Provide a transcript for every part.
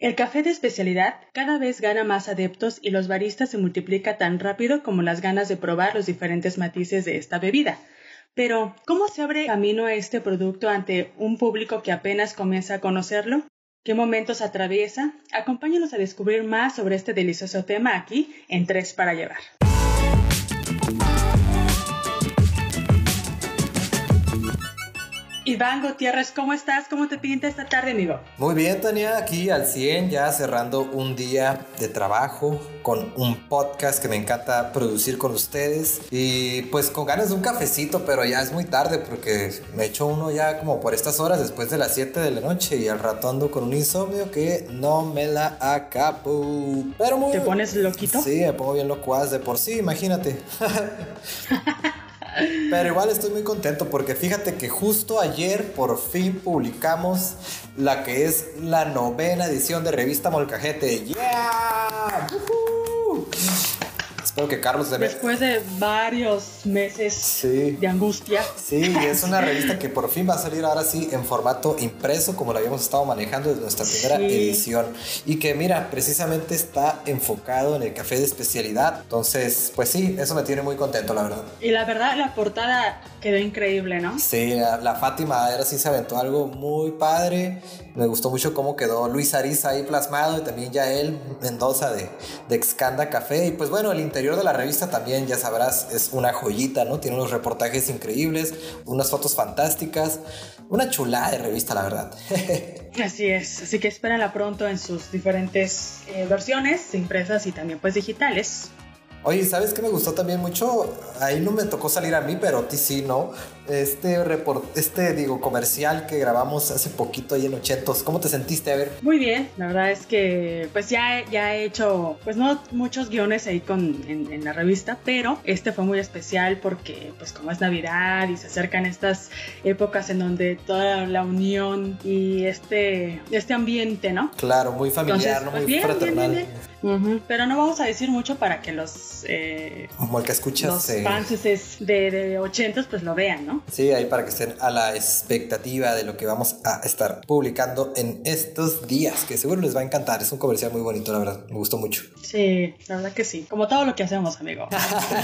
El café de especialidad cada vez gana más adeptos y los baristas se multiplica tan rápido como las ganas de probar los diferentes matices de esta bebida. Pero, ¿cómo se abre camino este producto ante un público que apenas comienza a conocerlo? ¿Qué momentos atraviesa? Acompáñanos a descubrir más sobre este delicioso tema aquí en Tres para Llevar. Iván Gutiérrez, ¿cómo estás? ¿Cómo te pinta esta tarde, amigo? Muy bien, Tania, aquí al 100, ya cerrando un día de trabajo con un podcast que me encanta producir con ustedes y pues con ganas de un cafecito, pero ya es muy tarde porque me echo uno ya como por estas horas después de las 7 de la noche y al rato ando con un insomnio que no me la acabo. Pero muy... ¿Te pones loquito? Sí, me pongo bien locuaz de por sí, imagínate. Pero igual estoy muy contento porque fíjate que justo ayer por fin publicamos la que es la novena edición de Revista Molcajete. ¡Yeah! Espero que Carlos se Después de varios meses de angustia. Sí, es una revista que por fin va a salir ahora sí en formato impreso, como lo habíamos estado manejando desde nuestra primera edición. Y que mira, precisamente está enfocado en el café de especialidad. Entonces, pues sí, eso me tiene muy contento, la verdad. Y la verdad, la portada quedó increíble, ¿no? Sí, la, Fátima ahora sí se aventó algo muy padre. Me gustó mucho cómo quedó Luis Ariza ahí plasmado y también ya él, Mendoza de, de Excanda Café. Y pues bueno, el interior de la revista también, ya sabrás, es una joyita, ¿no? Tiene unos reportajes increíbles, unas fotos fantásticas, una chulada de revista, la verdad. Así es, así que espérenla pronto en sus diferentes eh, versiones, impresas y también pues digitales. Oye, ¿sabes qué me gustó también mucho? Ahí no me tocó salir a mí, pero a ti sí, ¿no? Este report, este digo, comercial que grabamos hace poquito ahí en Ochentos. ¿Cómo te sentiste? A ver. Muy bien, la verdad es que pues ya, ya he hecho, pues no muchos guiones ahí con, en, la revista, pero este fue muy especial porque pues como es Navidad y se acercan estas épocas en donde toda la unión y este, este ambiente, ¿no? Claro, muy familiar, ¿no? Pues, muy fraternal. Pero no vamos a decir mucho para que los, eh, Como el que escuchas, los fans de, de 80 pues lo vean, ¿no? Sí, ahí para que estén a la expectativa de lo que vamos a estar publicando en estos días, que seguro les va a encantar. Es un comercial muy bonito, la verdad. Me gustó mucho. Sí, la verdad que sí. Como todo lo que hacemos, amigo.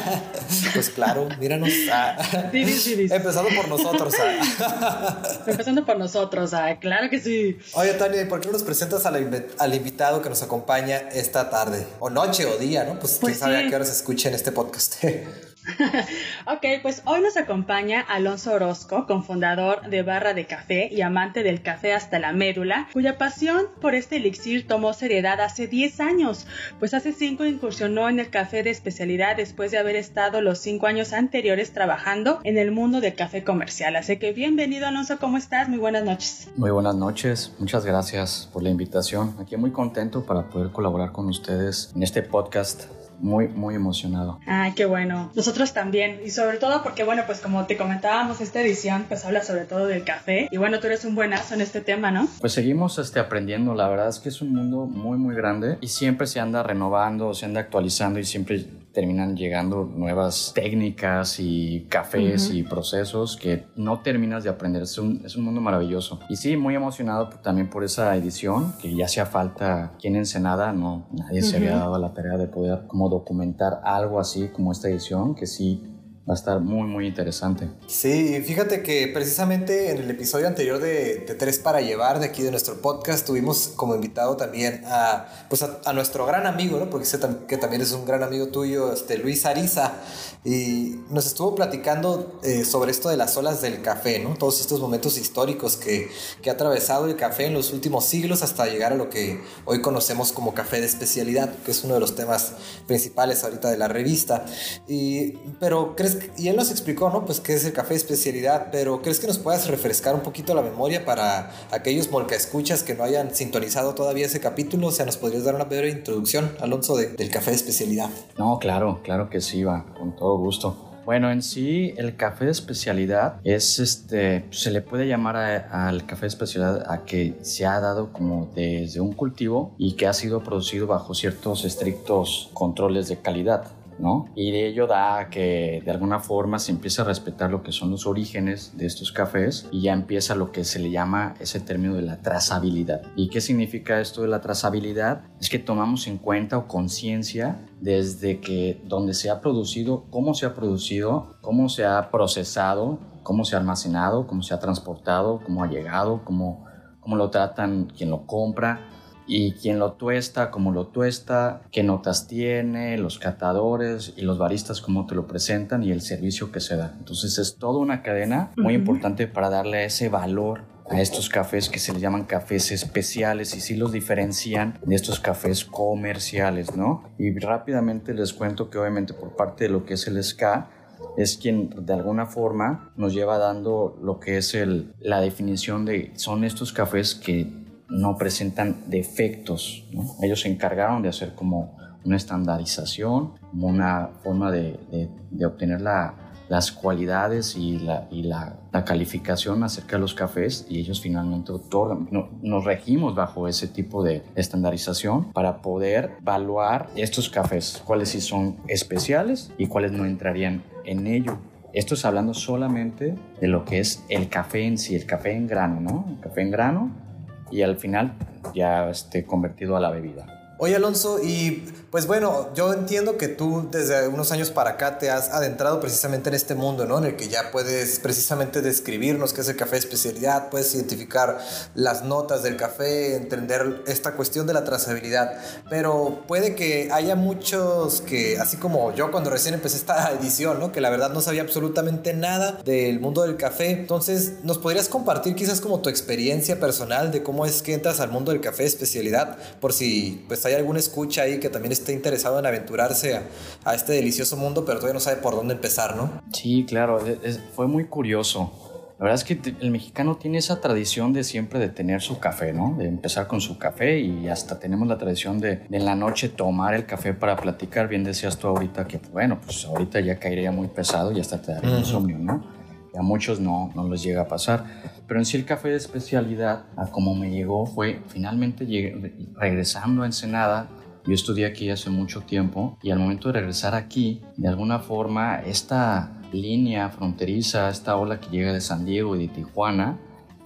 pues claro, míranos. Ah. Empezando por nosotros. Ah. Empezando por nosotros, ah. claro que sí. Oye, Tania, ¿por qué no nos presentas al, al invitado que nos acompaña esta tarde, o noche o día, ¿no? Pues, pues quién sabe a qué hora se escucha en este podcast. ok, pues hoy nos acompaña Alonso Orozco, cofundador de Barra de Café y amante del café hasta la médula, cuya pasión por este elixir tomó seriedad hace 10 años, pues hace 5 incursionó en el café de especialidad después de haber estado los 5 años anteriores trabajando en el mundo del café comercial. Así que bienvenido Alonso, ¿cómo estás? Muy buenas noches. Muy buenas noches, muchas gracias por la invitación. Aquí muy contento para poder colaborar con ustedes en este podcast muy, muy emocionado. Ay, qué bueno. Nosotros también. Y sobre todo porque, bueno, pues como te comentábamos, esta edición pues habla sobre todo del café. Y bueno, tú eres un buenazo en este tema, ¿no? Pues seguimos este, aprendiendo. La verdad es que es un mundo muy, muy grande y siempre se anda renovando, se anda actualizando y siempre terminan llegando nuevas técnicas y cafés y procesos que no terminas de aprender. Es un, es un mundo maravilloso. Y sí, muy emocionado también por esa edición, que ya hacía falta aquí en Ensenada, no, nadie se había dado la tarea de poder como documentar algo así como esta edición, que sí va a estar muy, muy interesante. Sí, fíjate que precisamente en el episodio anterior de, Tres para Llevar, de aquí de nuestro podcast, tuvimos como invitado también a, pues a, nuestro gran amigo, ¿no? Porque sé que también es un gran amigo tuyo, este, Luis Ariza, y nos estuvo platicando eh, sobre esto de las olas del café, ¿no? Todos estos momentos históricos que, que ha atravesado el café en los últimos siglos hasta llegar a lo que hoy conocemos como café de especialidad, que es uno de los temas principales ahorita de la revista. Y, pero, ¿crees y él nos explicó, ¿no? Pues qué es el café de especialidad, pero ¿crees que nos puedas refrescar un poquito la memoria para aquellos molca escuchas que no hayan sintonizado todavía ese capítulo? O sea, ¿nos podrías dar una breve introducción, Alonso, del café de especialidad? No, claro, claro que sí, va, con todo gusto. Bueno, en sí el café de especialidad es este, se le puede llamar al café de especialidad a que se ha dado como desde un cultivo y que ha sido producido bajo ciertos estrictos controles de calidad ¿no? Y de ello da que de alguna forma se empieza a respetar lo que son los orígenes de estos cafés y ya empieza lo que se le llama ese término de la trazabilidad. ¿Y qué significa esto de la trazabilidad? Es que tomamos en cuenta o conciencia desde que donde se ha producido, cómo se ha producido, cómo se ha procesado, cómo se ha almacenado, cómo se ha transportado, cómo ha llegado, cómo, cómo lo tratan quien lo compra y quien lo tuesta, cómo lo tuesta, qué notas tiene, los catadores y los baristas cómo te lo presentan y el servicio que se da. Entonces es toda una cadena muy importante para darle ese valor a estos cafés que se les llaman cafés especiales y sí los diferencian de estos cafés comerciales, ¿no? Y rápidamente les cuento que obviamente por parte de lo que es el SCA, es quien de alguna forma nos lleva dando lo que es el, la definición de son estos cafés que no presentan defectos. Ellos se encargaron de hacer como una estandarización, una forma de, obtener las cualidades y, la, calificación acerca de los cafés y ellos finalmente nos regimos bajo ese tipo de estandarización para poder evaluar estos cafés, cuáles sí son especiales y cuáles no entrarían en ello. Esto es hablando solamente de lo que es el café en sí, el café en grano, ¿no? El café en grano y al final ya esté convertido a la bebida. Oye Alonso, y pues bueno, yo entiendo que tú desde unos años para acá te has adentrado precisamente en este mundo, ¿no? En el que ya puedes precisamente describirnos qué es el café especialidad, puedes identificar las notas del café, entender esta cuestión de la trazabilidad. Pero puede que haya muchos que, así como yo cuando recién empecé esta edición, ¿no? Que la verdad no sabía absolutamente nada del mundo del café. Entonces, ¿nos podrías compartir quizás como tu experiencia personal de cómo es que entras al mundo del café especialidad? Por si pues hay alguna escucha ahí que también esté interesado en aventurarse a, este delicioso mundo, pero todavía no sabe por dónde empezar, ¿no? Sí, claro, fue muy curioso. La verdad es que el mexicano tiene esa tradición de siempre de tener su café, ¿no? De empezar con su café y hasta tenemos la tradición de, en la noche tomar el café para platicar. Bien decías tú ahorita que, bueno, pues ahorita ya caería muy pesado y hasta te daría insomnio, ¿no? Y a muchos no, no les llega a pasar. Pero en sí el café de especialidad, a como me llegó, fue finalmente regresando a Ensenada. Yo estudié aquí hace mucho tiempo y al momento de regresar aquí, de alguna forma, esta línea fronteriza, esta ola que llega de San Diego y de Tijuana,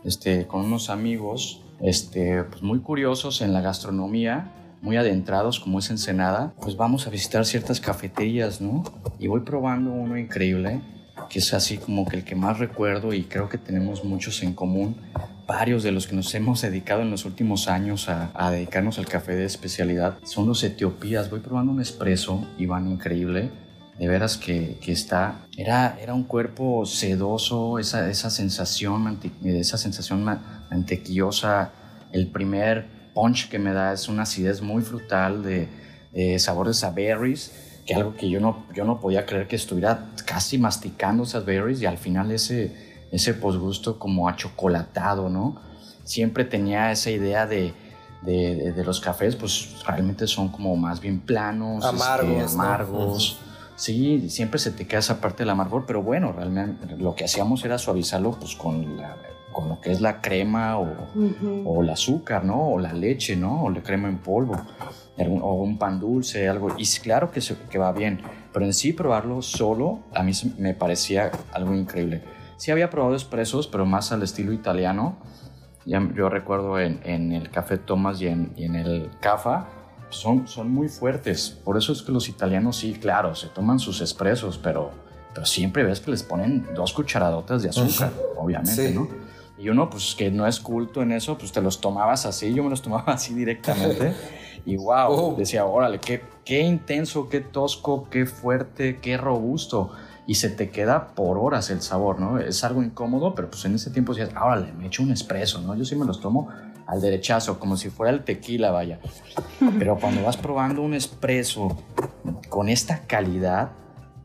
este, con unos amigos este, pues muy curiosos en la gastronomía, muy adentrados como es Ensenada, pues vamos a visitar ciertas cafeterías, ¿no? Y voy probando uno increíble que es así como que el que más recuerdo y creo que tenemos muchos en común, varios de los que nos hemos dedicado en los últimos años a, dedicarnos al café de especialidad, son los etiopías. Voy probando un espresso y van increíble. De veras que, que, está, era, era un cuerpo sedoso, esa, esa sensación, esa sensación mantequillosa. El primer punch que me da es una acidez muy frutal de, de sabores a berries que algo que yo no, yo no podía creer que estuviera casi masticando esas berries y al final ese, ese posgusto como achocolatado, ¿no? Siempre tenía esa idea de, de, de, los cafés, pues realmente son como más bien planos, este, amargos. amargos. Sí, siempre se te queda esa parte del amargor, pero bueno, realmente lo que hacíamos era suavizarlo pues con, la, con lo que es la crema o, o el azúcar, ¿no? O la leche, ¿no? O la crema en polvo o un pan dulce, algo. Y claro que, que va bien, pero en sí probarlo solo a mí me parecía algo increíble. Sí había probado expresos, pero más al estilo italiano. Ya, yo recuerdo en, en el Café Thomas y en, y en el Cafa, son, son muy fuertes. Por eso es que los italianos sí, claro, se toman sus expresos, pero, pero siempre ves que les ponen dos cucharadotas de azúcar, obviamente, ¿no? Y uno, pues que no es culto en eso, pues te los tomabas así, yo me los tomaba así directamente. Y wow, oh. decía, órale, qué, qué intenso, qué tosco, qué fuerte, qué robusto. Y se te queda por horas el sabor, ¿no? Es algo incómodo, pero pues en ese tiempo decías, órale, me echo un espresso, ¿no? Yo sí me los tomo al derechazo, como si fuera el tequila, vaya. Pero cuando vas probando un espresso con esta calidad,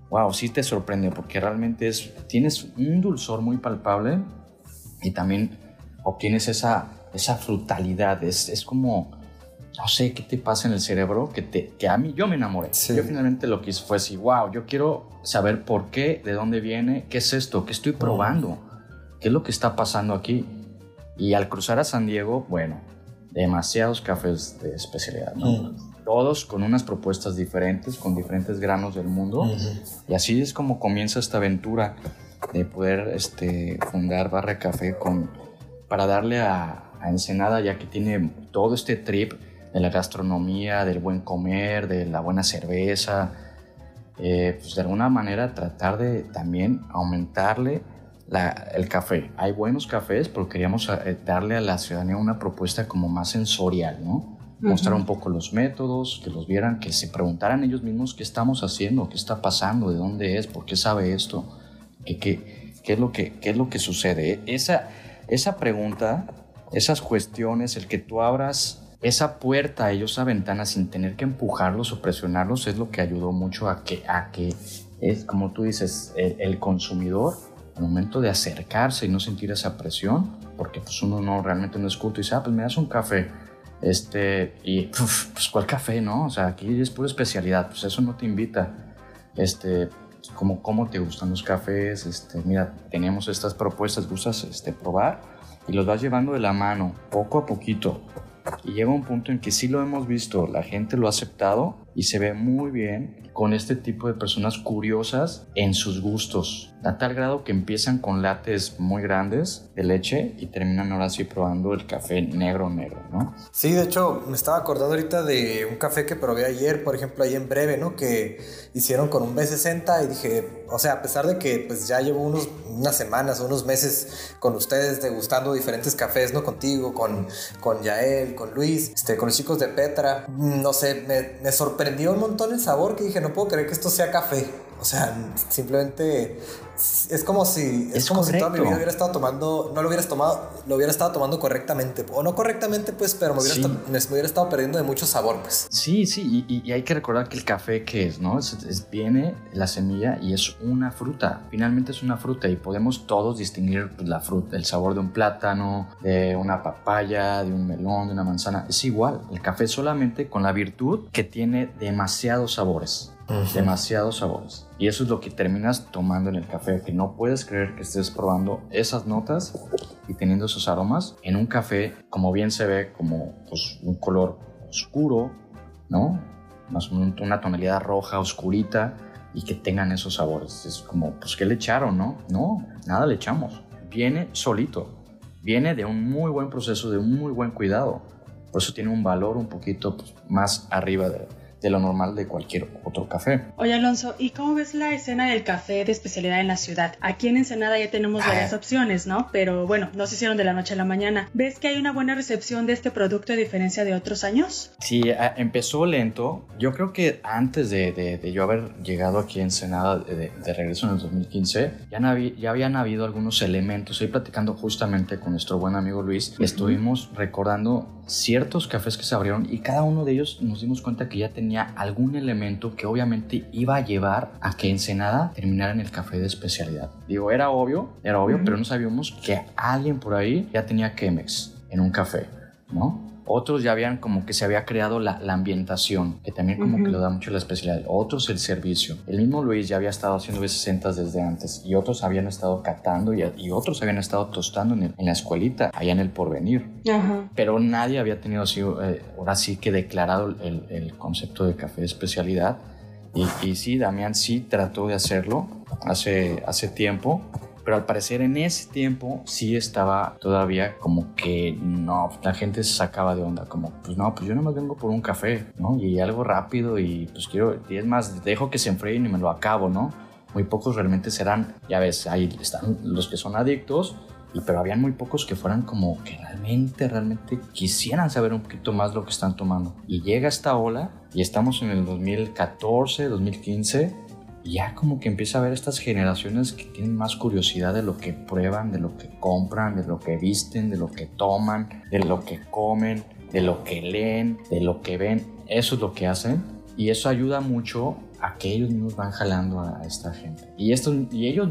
wow, sí te sorprende, porque realmente es, tienes un dulzor muy palpable y también obtienes esa, esa frutalidad, es, es como no sé qué te pasa en el cerebro que, te, que a mí yo me enamoré. Yo finalmente lo que hice fue así, wow, yo quiero saber por qué, de dónde viene, qué es esto, qué estoy probando, qué es lo que está pasando aquí. Y al cruzar a San Diego, bueno, demasiados cafés de especialidad, ¿no? todos con unas propuestas diferentes, con diferentes granos del mundo. Y así es como comienza esta aventura de poder este, fundar Barra Café con, para darle a, a Ensenada, ya que tiene todo este trip de la gastronomía, del buen comer, de la buena cerveza, eh, pues de alguna manera tratar de también aumentarle el café. Hay buenos cafés, pero queríamos eh, darle a la ciudadanía una propuesta como más sensorial, ¿no? Mostrar un poco los métodos, que los vieran, que se preguntaran ellos mismos qué estamos haciendo, qué está pasando, de dónde es, por qué sabe esto, qué, qué, qué es, lo que, qué es lo que sucede. Esa, esa pregunta, esas cuestiones, el que tú abras esa puerta, ellos esa ventana sin tener que empujarlos o presionarlos es lo que ayudó mucho a que, a que es como tú dices, el, consumidor al momento de acercarse y no sentir esa presión, porque pues uno no realmente no es y dice, ah, pues me das un café, este, y pues cuál café, ¿no? O sea, aquí es pura especialidad, pues eso no te invita, este, como cómo te gustan los cafés, este, mira, tenemos estas propuestas, gustas este, probar y los vas llevando de la mano, poco a poquito, y llega un punto en que sí lo hemos visto, la gente lo ha aceptado y se ve muy bien con este tipo de personas curiosas en sus gustos, a tal grado que empiezan con lates muy grandes de leche y terminan ahora sí probando el café negro negro, ¿no? Sí, de hecho me estaba acordando ahorita de un café que probé ayer, por ejemplo, ahí en breve, ¿no? Que hicieron con un B60 y dije, o sea, a pesar de que pues ya llevo unos, unas semanas, unos meses con ustedes degustando diferentes cafés, ¿no? Contigo, con, con Yael, con Luis, este, con los chicos de Petra, no sé, me, me sorprendió un montón el sabor que dije, no puedo creer que esto sea café. O sea, simplemente es como si es, como si toda mi vida hubiera estado tomando, no lo hubieras tomado, lo hubiera estado tomando correctamente o no correctamente, pues, pero me hubiera, estado, me, hubiera estado perdiendo de mucho sabor, pues. Sí, sí, y, hay que recordar que el café que es, ¿no? Es, viene la semilla y es una fruta. Finalmente es una fruta y podemos todos distinguir pues, la fruta, el sabor de un plátano, de una papaya, de un melón, de una manzana. Es igual. El café solamente con la virtud que tiene demasiados sabores demasiados sabores. Y eso es lo que terminas tomando en el café, que no puedes creer que estés probando esas notas y teniendo esos aromas en un café, como bien se ve, como pues, un color oscuro, ¿no? Más o menos una tonalidad roja, oscurita, y que tengan esos sabores. Es como, pues, ¿qué le echaron, no? No, nada le echamos. Viene solito. Viene de un muy buen proceso, de un muy buen cuidado. Por eso tiene un valor un poquito pues, más arriba de, de lo normal de cualquier otro café. Oye Alonso, ¿y cómo ves la escena del café de especialidad en la ciudad? Aquí en Ensenada ya tenemos ah. varias opciones, ¿no? Pero bueno, no se hicieron de la noche a la mañana. ¿Ves que hay una buena recepción de este producto a diferencia de otros años? Sí, empezó lento. Yo creo que antes de, yo haber llegado aquí en Ensenada de, regreso en el 2015, ya, ya habían habido algunos elementos. Estoy platicando justamente con nuestro buen amigo Luis. Estuvimos recordando ciertos cafés que se abrieron y cada uno de ellos nos dimos cuenta que ya tenía algún elemento que obviamente iba a llevar a que Ensenada terminara en el café de especialidad. Digo, era obvio, era obvio, pero no sabíamos que alguien por ahí ya tenía Chemex en un café, ¿no? Otros ya habían como que se había creado la, ambientación, que también como que lo da mucho la especialidad. Otros el servicio. El mismo Luis ya había estado haciendo B60 desde antes y otros habían estado catando y, y otros habían estado tostando en, la escuelita, allá en el porvenir. Pero nadie había tenido así, eh, ahora sí que declarado el, el concepto de café de especialidad. Y, y, sí, Damián sí trató de hacerlo hace, hace tiempo, pero al parecer en ese tiempo sí estaba todavía como que no, la gente se sacaba de onda, como pues no, pues yo no me vengo por un café, ¿no? Y algo rápido y pues quiero, y es más, dejo que se enfríen y me lo acabo, ¿no? Muy pocos realmente serán, ya ves, ahí están los que son adictos, pero habían muy pocos que fueran como que realmente, realmente quisieran saber un poquito más lo que están tomando. Y llega esta ola y estamos en el 2014, 2015 ya como que empieza a ver estas generaciones que tienen más curiosidad de lo que prueban, de lo que compran, de lo que visten, de lo que toman, de lo que comen, de lo que leen, de lo que ven. Eso es lo que hacen y eso ayuda mucho a que ellos mismos van jalando a esta gente. Y, esto, y, ellos,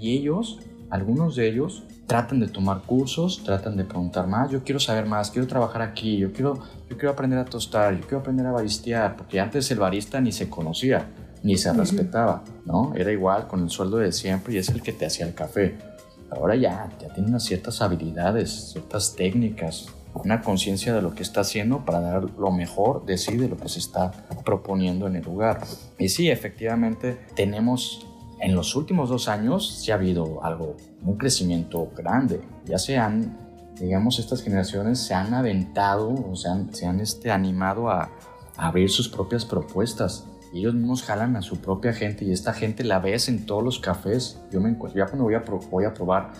y ellos, algunos de ellos, tratan de tomar cursos, tratan de preguntar más, yo quiero saber más, quiero trabajar aquí, yo quiero, yo quiero aprender a tostar, yo quiero aprender a baristear, porque antes el barista ni se conocía ni se respetaba, ¿no? Era igual con el sueldo de siempre y es el que te hacía el café. Ahora ya, ya tiene unas ciertas habilidades, ciertas técnicas, una conciencia de lo que está haciendo para dar lo mejor de sí, de lo que se está proponiendo en el lugar. Y sí, efectivamente, tenemos en los últimos dos años, sí ha habido algo, un crecimiento grande. Ya se han, digamos, estas generaciones se han aventado, o sea, se han este, animado a, abrir sus propias propuestas. Ellos mismos jalan a su propia gente y esta gente la ves en todos los cafés. Yo me encuentro, ya cuando voy a, voy a probar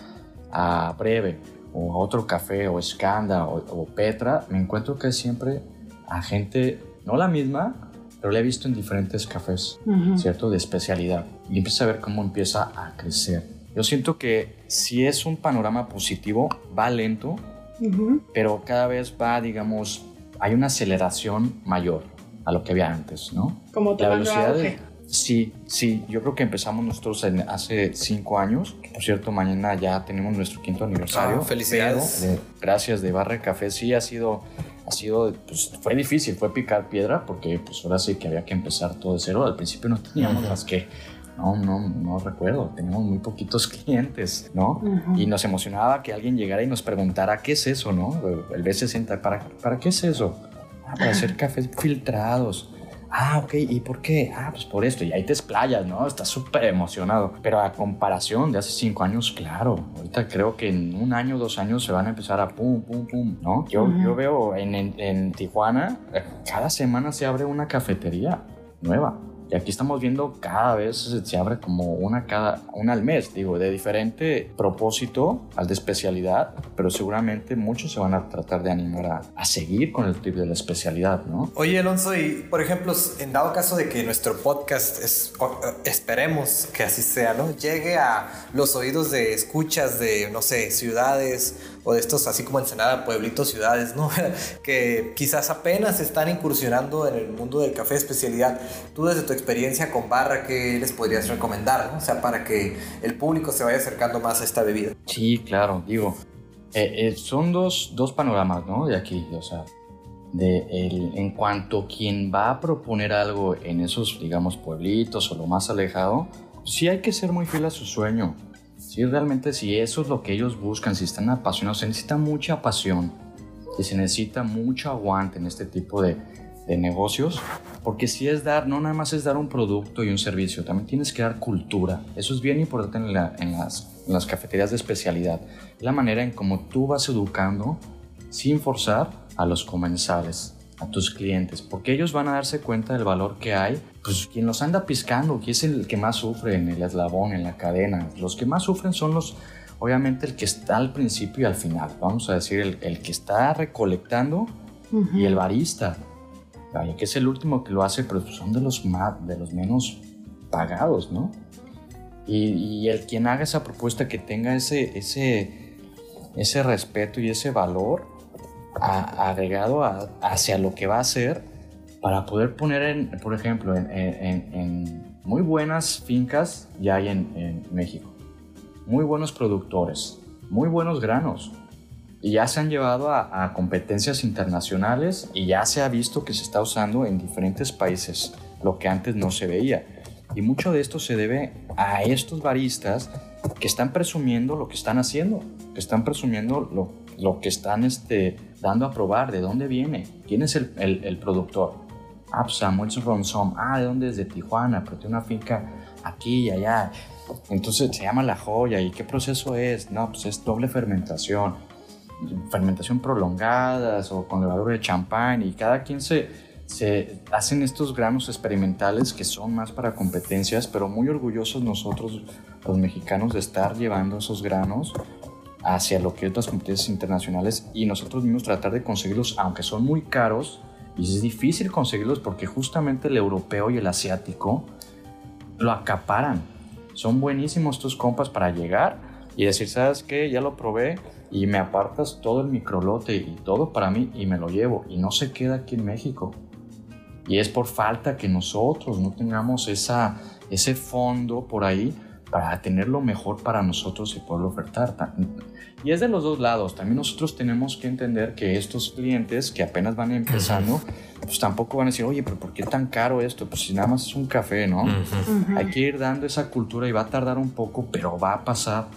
a Breve o a otro café o Skanda o, Petra, me encuentro que siempre a gente, no la misma, pero la he visto en diferentes cafés, ¿cierto? De especialidad. Y empieza a ver cómo empieza a crecer. Yo siento que si es un panorama positivo, va lento, pero cada vez va, digamos, hay una aceleración mayor a lo que había antes, ¿no? Como la velocidad de, Sí, sí, yo creo que empezamos nosotros hace cinco años. Por cierto, mañana ya tenemos nuestro quinto aniversario. Ah, felicidades. gracias de Barra Café. Sí, ha sido, ha sido, pues fue difícil, fue picar piedra porque pues ahora sí que había que empezar todo de cero. Al principio no teníamos más que, no, no, no recuerdo, teníamos muy poquitos clientes, ¿no? Y nos emocionaba que alguien llegara y nos preguntara, ¿qué es eso, no? El B60, ¿para, ¿para qué es eso? Ah, para hacer cafés filtrados. Ah, ok, ¿y por qué? Ah, pues por esto. Y ahí te explayas, ¿no? Estás súper emocionado. Pero a comparación de hace cinco años, claro. Ahorita creo que en un año, dos años se van a empezar a pum, pum, pum, ¿no? Yo, yo veo en, en Tijuana, eh, cada semana se abre una cafetería nueva. Y aquí estamos viendo cada vez se abre como una cada una al mes, digo, de diferente propósito al de especialidad, pero seguramente muchos se van a tratar de animar a, seguir con el tipo de la especialidad, ¿no? Oye, Alonso, y por ejemplo, en dado caso de que nuestro podcast es, esperemos que así sea, ¿no? Llegue a los oídos de escuchas de, no sé, ciudades o de estos así como Ensenada, pueblitos, ciudades, ¿no? que quizás apenas están incursionando en el mundo del café de especialidad. Tú desde tu experiencia con barra, ¿qué les podrías recomendar? ¿no? O sea, para que el público se vaya acercando más a esta bebida. Sí, claro, digo, eh, eh, son dos, dos panoramas, ¿no? De aquí, o sea, de el, en cuanto quien va a proponer algo en esos, digamos, pueblitos o lo más alejado, sí hay que ser muy fiel a su sueño. Si realmente si eso es lo que ellos buscan, si están apasionados, se necesita mucha pasión y se necesita mucho aguante en este tipo de, de negocios, porque si es dar, no nada más es dar un producto y un servicio, también tienes que dar cultura. Eso es bien importante en, en, las, en las cafeterías de especialidad. La manera en cómo tú vas educando sin forzar a los comensales a tus clientes, porque ellos van a darse cuenta del valor que hay. Pues quien los anda piscando, que es el que más sufre en el eslabón, en la cadena, los que más sufren son los, obviamente, el que está al principio y al final. Vamos a decir, el, el que está recolectando y el barista, que es el último que lo hace, pero son de los, más, de los menos pagados, ¿no? Y, y, el quien haga esa propuesta que tenga ese, ese, ese respeto y ese valor, agregado hacia lo que va a hacer para poder poner, en, por ejemplo, en, muy buenas fincas ya hay en, México, muy buenos productores, muy buenos granos. Y ya se han llevado a, competencias internacionales y ya se ha visto que se está usando en diferentes países, lo que antes no se veía. Y mucho de esto se debe a estos baristas que están presumiendo lo que están haciendo, que están presumiendo lo, lo que están este, dando a probar, de dónde viene, quién es el, el, productor. Ah, pues Samuel Ronsom, ah, ¿de dónde es? De Tijuana, pero tiene una finca aquí y allá. Entonces se llama La Joya. ¿Y qué proceso es? No, pues es doble fermentación, fermentación prolongada o con levadura de champán y cada quien se, se hacen estos granos experimentales que son más para competencias, pero muy orgullosos nosotros los mexicanos de estar llevando esos granos hacia lo que es las competencias internacionales y nosotros mismos tratar de conseguirlos, aunque son muy caros, y es difícil conseguirlos porque justamente el europeo y el asiático lo acaparan. Son buenísimos estos compas para llegar y decir, ¿sabes qué? Ya lo probé y me apartas todo el microlote y todo para mí y me lo llevo y no se queda aquí en México. Y es por falta que nosotros no tengamos esa, ese fondo por ahí para tener lo mejor para nosotros y poderlo ofertar. Y es de los dos lados. También nosotros tenemos que entender que estos clientes que apenas van empezando, pues tampoco van a decir, oye, pero ¿por qué tan caro esto? Pues si nada más es un café, ¿no? Hay que ir dando esa cultura y va a tardar un poco, pero va a pasar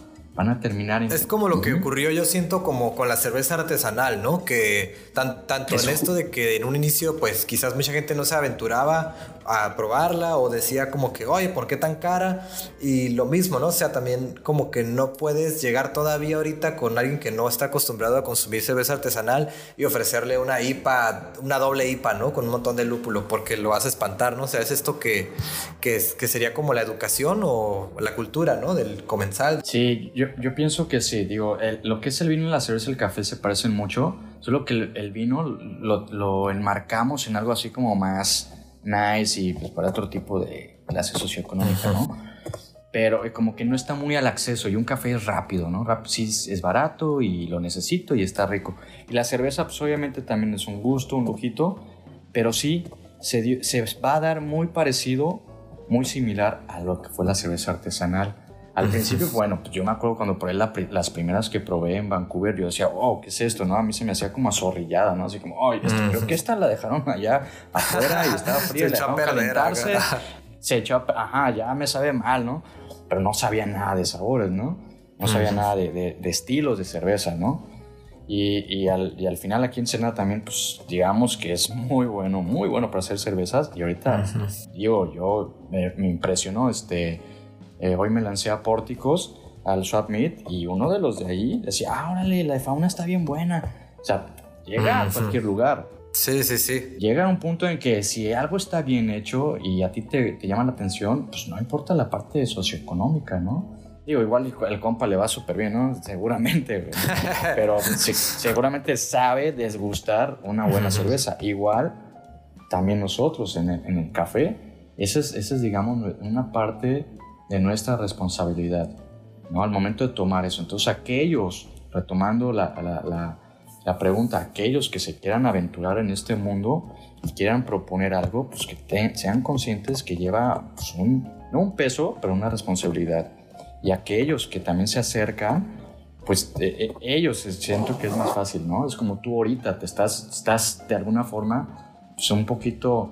van a terminar en... Es como lo que ocurrió, yo siento, como con la cerveza artesanal, ¿no? Que tanto en esto de que en un inicio, pues quizás mucha gente no se aventuraba a probarla o decía como que, oye, ¿por qué tan cara? Y lo mismo, ¿no? O sea, también como que no puedes llegar todavía ahorita con alguien que no está acostumbrado a consumir cerveza artesanal y ofrecerle una IPA, una doble IPA, ¿no? Con un montón de lúpulo, porque lo hace espantar, ¿no? O sea, es esto que, que, que sería como la educación o la cultura, ¿no? Del comensal. Sí, yo, yo pienso que sí, digo, lo que es el vino y la cerveza y el café se parecen mucho, solo que el, vino lo, lo enmarcamos en algo así como más nice y pues para otro tipo de clase socioeconómica, ¿no? Pero eh, como que no está muy al acceso y un café es rápido, ¿no? sí es barato y lo necesito y está rico. Y la cerveza pues obviamente también es un gusto, un lujito, pero sí se, se va a dar muy parecido, muy similar a lo que fue la cerveza artesanal. Al principio, bueno, pues yo me acuerdo cuando probé las primeras que probé en Vancouver, yo decía, oh, ¿qué es esto? ¿No? A mí se me hacía como azorrillada, ¿no? Así como, oh, creo que esta la dejaron allá afuera y estaba fría, se echó a calentarse. Se echó a, ajá, ya me sabe mal, ¿no? Pero no sabía nada de sabores, ¿no? No sabía nada de, de, estilos de cerveza, ¿no? Y, y, al, y, al, final aquí en Sena también, pues digamos que es muy bueno, muy bueno para hacer cervezas. Y ahorita, digo, yo me, me impresionó este eh, hoy me lancé a Pórticos, al Swap Meet, y uno de los de ahí decía, ah, órale, la de fauna está bien buena. O sea, llega a cualquier lugar. Sí, sí, sí. Llega a un punto en que si algo está bien hecho y a ti te, te llama la atención, pues no importa la parte socioeconómica, ¿no? Digo, igual el compa le va súper bien, ¿no? Seguramente, pero seguramente sabe desgustar una buena cerveza. Igual, también nosotros en el, en el café, esa es, esa es, digamos, una parte de nuestra responsabilidad, ¿no? Al momento de tomar eso. Entonces, aquellos, retomando la, la, la, pregunta, aquellos que se quieran aventurar en este mundo y quieran proponer algo, pues que sean conscientes que lleva pues, un, no un peso, pero una responsabilidad. Y aquellos que también se acercan, pues ellos siento que es más fácil, ¿no? Es como tú ahorita te estás, estás de alguna forma, pues un poquito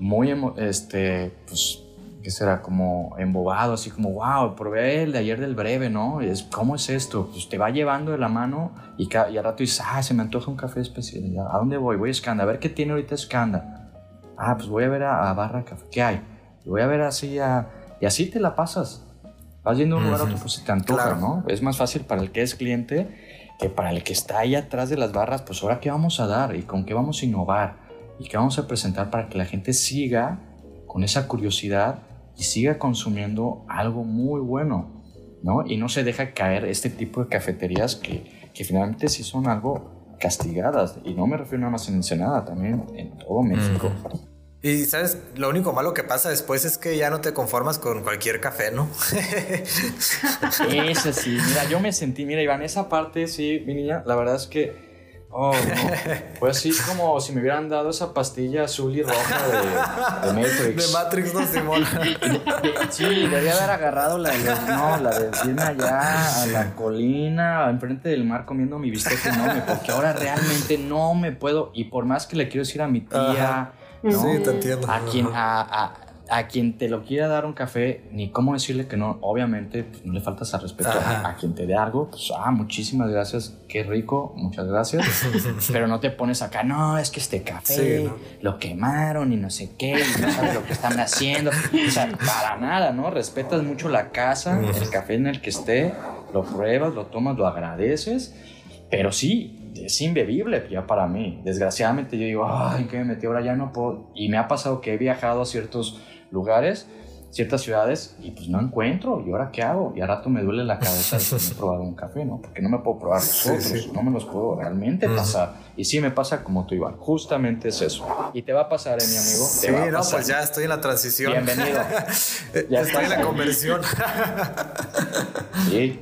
muy, este, pues ¿qué será? Como embobado, así como, wow, probé el de ayer del breve, ¿no? Es, ¿Cómo es esto? Pues te va llevando de la mano y, y al rato dices, ah, se me antoja un café especial. ¿A dónde voy? Voy a Scanda, a ver qué tiene ahorita Scanda. Ah, pues voy a ver a, Barra Café, ¿qué hay? Y voy a ver así a... Y así te la pasas. Vas yendo a un lugar a otro, pues se te antoja, ¿no? Es más fácil para el que es cliente que para el que está ahí atrás de las barras, pues ahora qué vamos a dar y con qué vamos a innovar y qué vamos a presentar para que la gente siga con esa curiosidad y siga consumiendo algo muy bueno, ¿no? Y no se deja caer este tipo de cafeterías que, que finalmente sí son algo castigadas. Y no me refiero nada más en Ensenada, también en todo México. Y sabes, lo único malo que pasa después es que ya no te conformas con cualquier café, ¿no? Eso sí, mira, yo me sentí, mira, Iván, esa parte sí, mi niña, la verdad es que Oh, no. Pues sí, como si me hubieran dado esa pastilla azul y roja de, Matrix. De Matrix, no, Simón. sí, debería haber agarrado la de, no, la de irme allá a la colina, enfrente del mar comiendo mi bistec enorme, porque ahora realmente no me puedo, y por más que le quiero decir a mi tía, ¿no? Sí, te entiendo. A quien, a, a a quien te lo quiera dar un café, ni cómo decirle que no. Obviamente, pues, no le faltas al respeto a, quien te dé algo. Pues, ah, muchísimas gracias, qué rico, muchas gracias. Pero no te pones acá, no, es que este café lo quemaron y no sé qué, y no sabes lo que están haciendo. O sea, para nada, ¿no? Respetas mucho la casa, el café en el que esté, lo pruebas, lo tomas, lo agradeces. Pero sí, es imbebible ya para mí. Desgraciadamente yo digo, ay, ¿qué me metí ahora? Ya no puedo. Y me ha pasado que he viajado a ciertos lugares, ciertas ciudades, y pues no encuentro, ¿y ahora qué hago? Y a rato me duele la cabeza de que no he probado un café, ¿no? Porque no me puedo probar los otros, no me los puedo realmente pasar. Y sí me pasa como tú, Iván, justamente es eso. Y te va a pasar, ¿eh, mi amigo? sí, no, pues ya estoy en la transición. Bienvenido. ya estoy en la conversión. sí,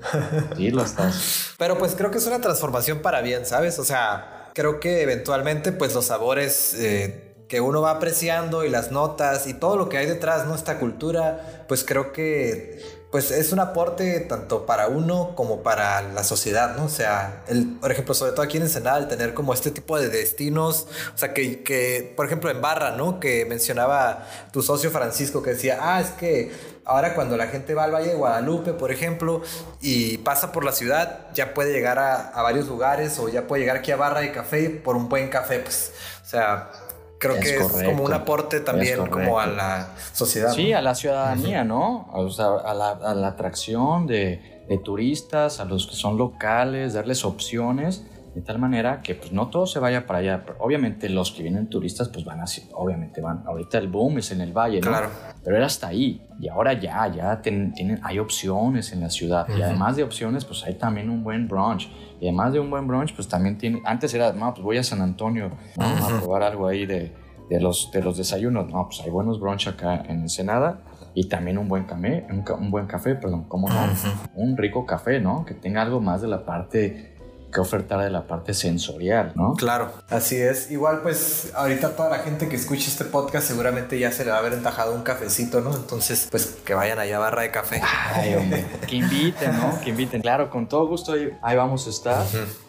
sí lo estás. Pero pues creo que es una transformación para bien, ¿sabes? O sea, creo que eventualmente pues los sabores... Eh, que uno va apreciando y las notas y todo lo que hay detrás, ¿no? Esta cultura, pues creo que pues es un aporte tanto para uno como para la sociedad, ¿no? O sea, el, por ejemplo, sobre todo aquí en Ensenada, el tener como este tipo de destinos, o sea, que, que, por ejemplo, en Barra, ¿no? Que mencionaba tu socio Francisco, que decía, ah, es que ahora cuando la gente va al Valle de Guadalupe, por ejemplo, y pasa por la ciudad, ya puede llegar a, a varios lugares o ya puede llegar aquí a Barra de Café por un buen café, pues, o sea creo que es como un aporte también como a la sociedad. Sí, a la ciudadanía, ¿no? O sea, a la, a la atracción de, de, turistas, a los que son locales, darles opciones de tal manera que pues no todo se vaya para allá. Obviamente los que vienen turistas pues van así, obviamente van. Ahorita el boom es en el valle, ¿no? Claro. Pero era hasta ahí. Y ahora ya, ya tienen, hay opciones en la ciudad. Y además de opciones pues hay también un buen brunch. Y además de un buen brunch pues también tiene, antes era, no, pues voy a San Antonio a probar algo ahí de, de, los, de los desayunos. No, pues hay buenos brunch acá en Ensenada y también un buen café, un, un buen café, perdón, ¿cómo no? Un rico café, ¿no? Que tenga algo más de la parte que ofertar de la parte sensorial, ¿no? Claro, así es. Igual pues ahorita toda la gente que escuche este podcast seguramente ya se le va a haber entajado un cafecito, ¿no? Entonces pues que vayan allá a barra de café. Ay, hombre. que inviten, ¿no? Que inviten. Claro, con todo gusto ahí, ahí vamos a estar.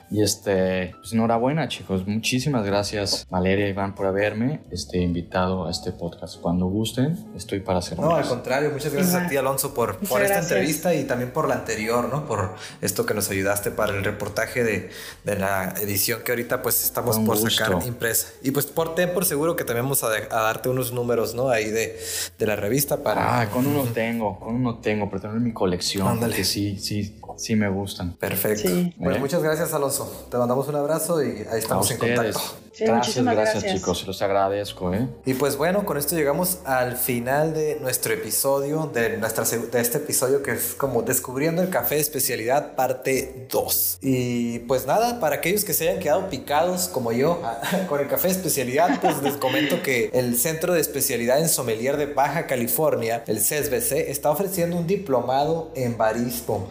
Y este, pues enhorabuena chicos, muchísimas gracias Valeria y Iván por haberme este, invitado a este podcast. Cuando gusten, estoy para hacer No, al contrario, muchas gracias a ti Alonso por, por esta entrevista y también por la anterior, ¿no? Por esto que nos ayudaste para el reportaje de, de la edición que ahorita pues estamos por sacar impresa. Y pues por ten por seguro que también vamos a, a, darte unos números, ¿no? Ahí de, de la revista para... Ah, con uno tengo, con uno tengo, pero tengo en mi colección. Ándale. sí, sí, sí me gustan. Perfecto. Sí. Pues muchas gracias Alonso. Te mandamos un abrazo y ahí estamos en contacto. gracias, gracias, chicos, los agradezco. ¿eh? Y pues bueno, con esto llegamos al final de nuestro episodio, de, nuestra, de este episodio que es como Descubriendo el Café de Especialidad, parte 2. Y pues nada, para aquellos que se hayan quedado picados como yo con el café de especialidad, pues les comento que el Centro de Especialidad en Sommelier de Baja California, el CESBC, está ofreciendo un diplomado en barismo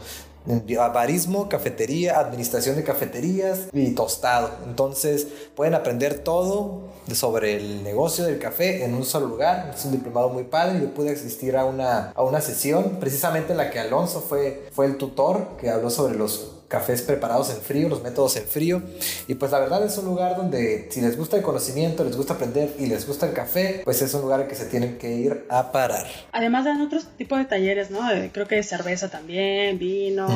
barismo, cafetería, administración de cafeterías y tostado. Entonces pueden aprender todo sobre el negocio del café en un solo lugar. Es un diplomado muy padre. Yo pude asistir a una, a una sesión precisamente en la que Alonso fue, fue el tutor que habló sobre los cafés preparados en frío, los métodos en frío. Y pues la verdad es un lugar donde si les gusta el conocimiento, les gusta aprender y les gusta el café, pues es un lugar al que se tienen que ir a parar. Además dan otros tipos de talleres, ¿no? creo que de cerveza también, vino.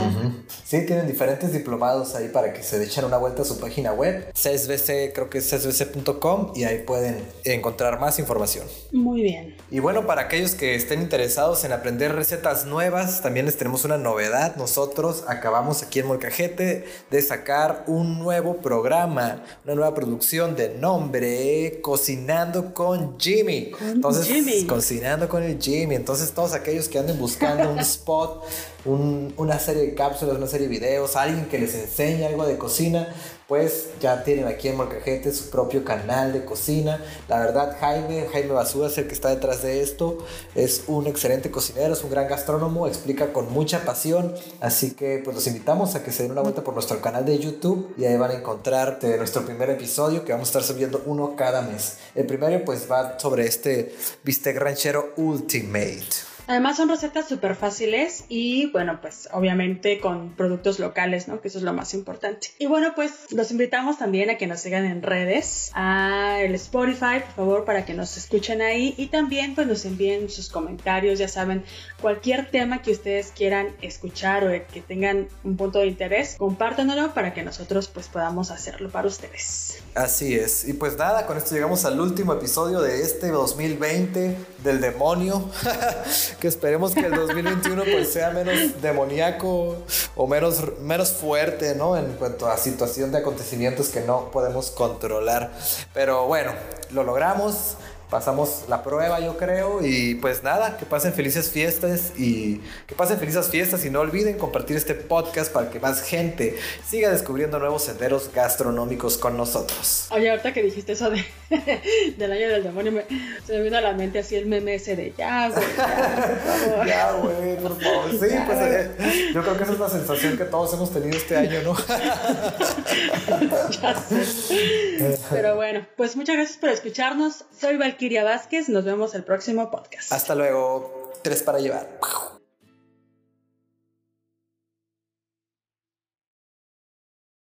Sí, tienen diferentes diplomados ahí para que se echen una vuelta a su página web. CSBC, creo que es csbc.com y ahí pueden encontrar más información. Muy bien. Y bueno, para aquellos que estén interesados en aprender recetas nuevas, también les tenemos una novedad. Nosotros acabamos aquí en Molcajete de sacar un nuevo programa, una nueva producción de nombre Cocinando con Jimmy. Entonces, cocinando con el Jimmy. Entonces, todos aquellos que anden buscando un spot, una serie de cápsulas, una serie de videos, alguien que les enseñe algo de cocina, pues ya tienen aquí en Molcajete su propio canal de cocina. La verdad, Jaime, Jaime Basura es el que está detrás de esto. Es un excelente cocinero, es un gran gastrónomo, explica con mucha pasión. Así que pues los invitamos a que se den una vuelta por nuestro canal de YouTube y ahí van a encontrar nuestro primer episodio que vamos a estar subiendo uno cada mes. El primero pues va sobre este bistec ranchero Ultimate. Además son recetas súper fáciles y bueno, pues obviamente con productos locales, ¿no? Que eso es lo más importante. Y bueno, pues los invitamos también a que nos sigan en redes, a el Spotify, por favor, para que nos escuchen ahí y también pues nos envíen sus comentarios, ya saben, cualquier tema que ustedes quieran escuchar o que tengan un punto de interés, compártanlo para que nosotros pues podamos hacerlo para ustedes. Así es. Y pues nada, con esto llegamos al último episodio de este 2020 del demonio. que esperemos que el 2021 pues sea menos demoníaco o menos, menos fuerte, ¿no? En cuanto a situación de acontecimientos que no podemos controlar. Pero bueno, lo logramos pasamos la prueba, yo creo. Y pues nada, que pasen felices fiestas y que pasen felices fiestas y no olviden compartir este podcast para que más gente siga descubriendo nuevos senderos gastronómicos con nosotros. Oye, ahorita que dijiste eso de, del año del demonio, se me vino a la mente así el meme ese de ya, güey. Ya, güey, por favor. Sí, pues eh, yo creo que esa es la sensación que todos hemos tenido este año, ¿no? ya sé. Pero bueno, pues muchas gracias por escucharnos. Soy Val Kiria Vázquez. Nos vemos el próximo podcast. Hasta luego. Tres para llevar.